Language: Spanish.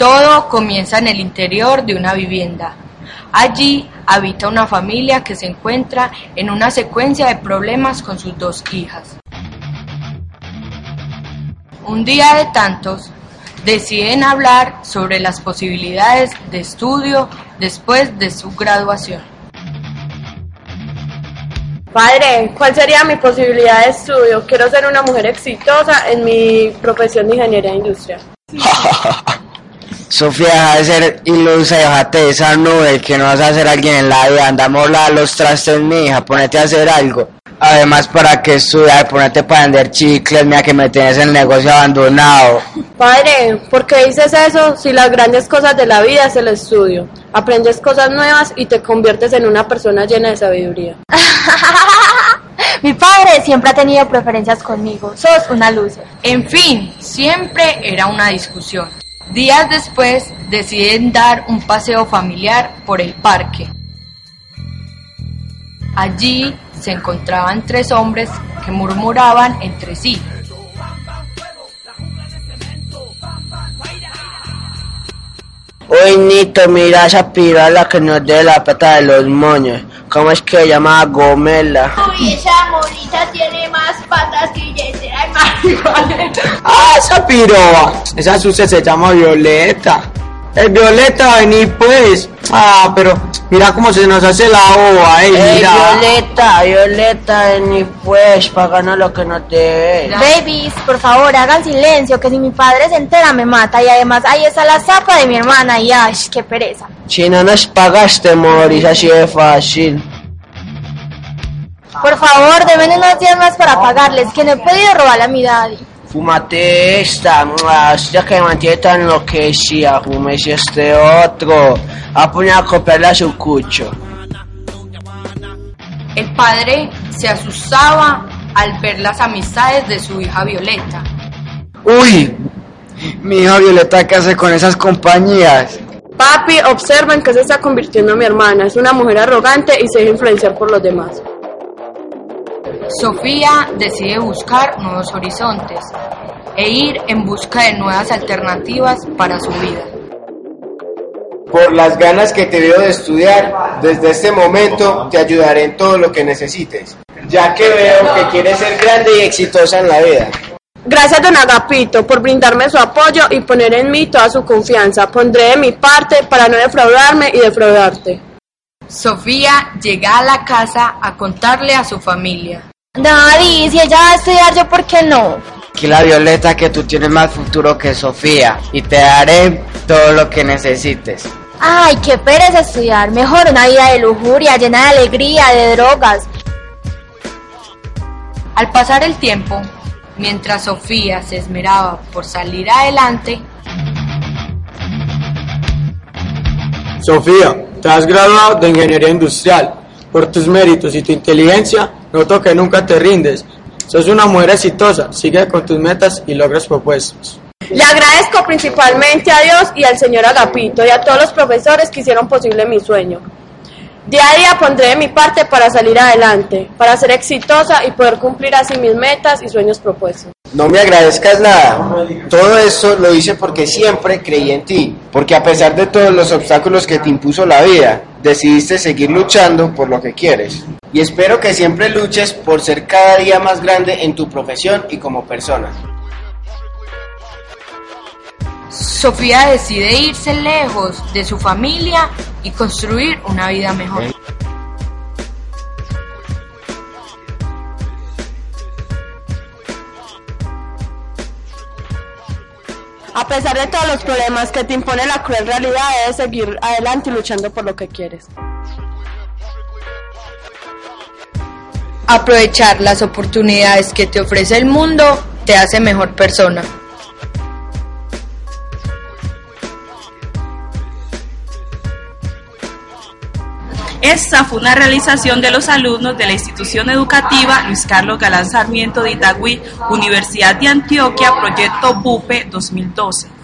Todo comienza en el interior de una vivienda. Allí habita una familia que se encuentra en una secuencia de problemas con sus dos hijas. Un día de tantos, deciden hablar sobre las posibilidades de estudio después de su graduación. Padre, ¿cuál sería mi posibilidad de estudio? Quiero ser una mujer exitosa en mi profesión de ingeniería industrial. Sofía, deja de ser ilusa y déjate de esa nube que no vas a ser alguien en la vida. Andamos a los trastes, mi hija, ponete a hacer algo. Además, ¿para qué estudiar? Ponete para vender chicles, mira que me tienes el negocio abandonado. Padre, ¿por qué dices eso si las grandes cosas de la vida es el estudio? Aprendes cosas nuevas y te conviertes en una persona llena de sabiduría. Mi padre siempre ha tenido preferencias conmigo. Sos una luz. En fin, siempre era una discusión. Días después deciden dar un paseo familiar por el parque. Allí se encontraban tres hombres que murmuraban entre sí. Uy, Nito, mira esa pirala que nos dé la pata de los moños. ¿Cómo es que se llama Gomela? Uy, esa monita tiene más patas que billetera y marihuana. ¡Ah, esa piroba! Esa sucia se llama Violeta. El Violeta, vení pues. Ah, pero mira cómo se nos hace la ova, eh, Ey, mira. Violeta, Violeta, vení pues, para ganar lo que no te ves. Babies, por favor, hagan silencio, que si mi padre se entera me mata. Y además ahí está la zapa de mi hermana y ay, qué pereza. Si no nos pagaste, morís así de fácil. Por favor, denme unos días más para pagarles, que no he podido robar a mi daddy. Fúmate esta, esta que me mantiene tan enloquecida, fúmese este otro. A poner a copiarle a su cucho. El padre se asustaba al ver las amistades de su hija Violeta. Uy, mi hija Violeta, ¿qué hace con esas compañías? Papi, observen que se está convirtiendo en mi hermana. Es una mujer arrogante y se deja influenciar por los demás. Sofía decide buscar nuevos horizontes e ir en busca de nuevas alternativas para su vida. Por las ganas que te veo de estudiar, desde este momento te ayudaré en todo lo que necesites, ya que veo que quieres ser grande y exitosa en la vida. Gracias, don Agapito, por brindarme su apoyo y poner en mí toda su confianza. Pondré de mi parte para no defraudarme y defraudarte. Sofía llega a la casa a contarle a su familia. Daddy, si ella va a estudiar, ¿yo por qué no? Que la Violeta, que tú tienes más futuro que Sofía y te daré todo lo que necesites. Ay, qué pereza estudiar. Mejor una vida de lujuria, llena de alegría, de drogas. Al pasar el tiempo, mientras Sofía se esmeraba por salir adelante, Sofía, te has graduado de ingeniería industrial. Por tus méritos y tu inteligencia, noto que nunca te rindes. Sos una mujer exitosa, sigue con tus metas y logros propuestos. Le agradezco principalmente a Dios y al señor Agapito y a todos los profesores que hicieron posible mi sueño. Día a día pondré de mi parte para salir adelante, para ser exitosa y poder cumplir así mis metas y sueños propuestos. No me agradezcas nada. Todo eso lo hice porque siempre creí en ti, porque a pesar de todos los obstáculos que te impuso la vida, decidiste seguir luchando por lo que quieres. Y espero que siempre luches por ser cada día más grande en tu profesión y como persona. Sofía decide irse lejos de su familia y construir una vida mejor. A pesar de todos los problemas que te impone la cruel realidad, debes seguir adelante y luchando por lo que quieres. Aprovechar las oportunidades que te ofrece el mundo te hace mejor persona. Esta fue una realización de los alumnos de la institución educativa Luis Carlos Galán Sarmiento de Itagüí, Universidad de Antioquia, Proyecto BUPE 2012.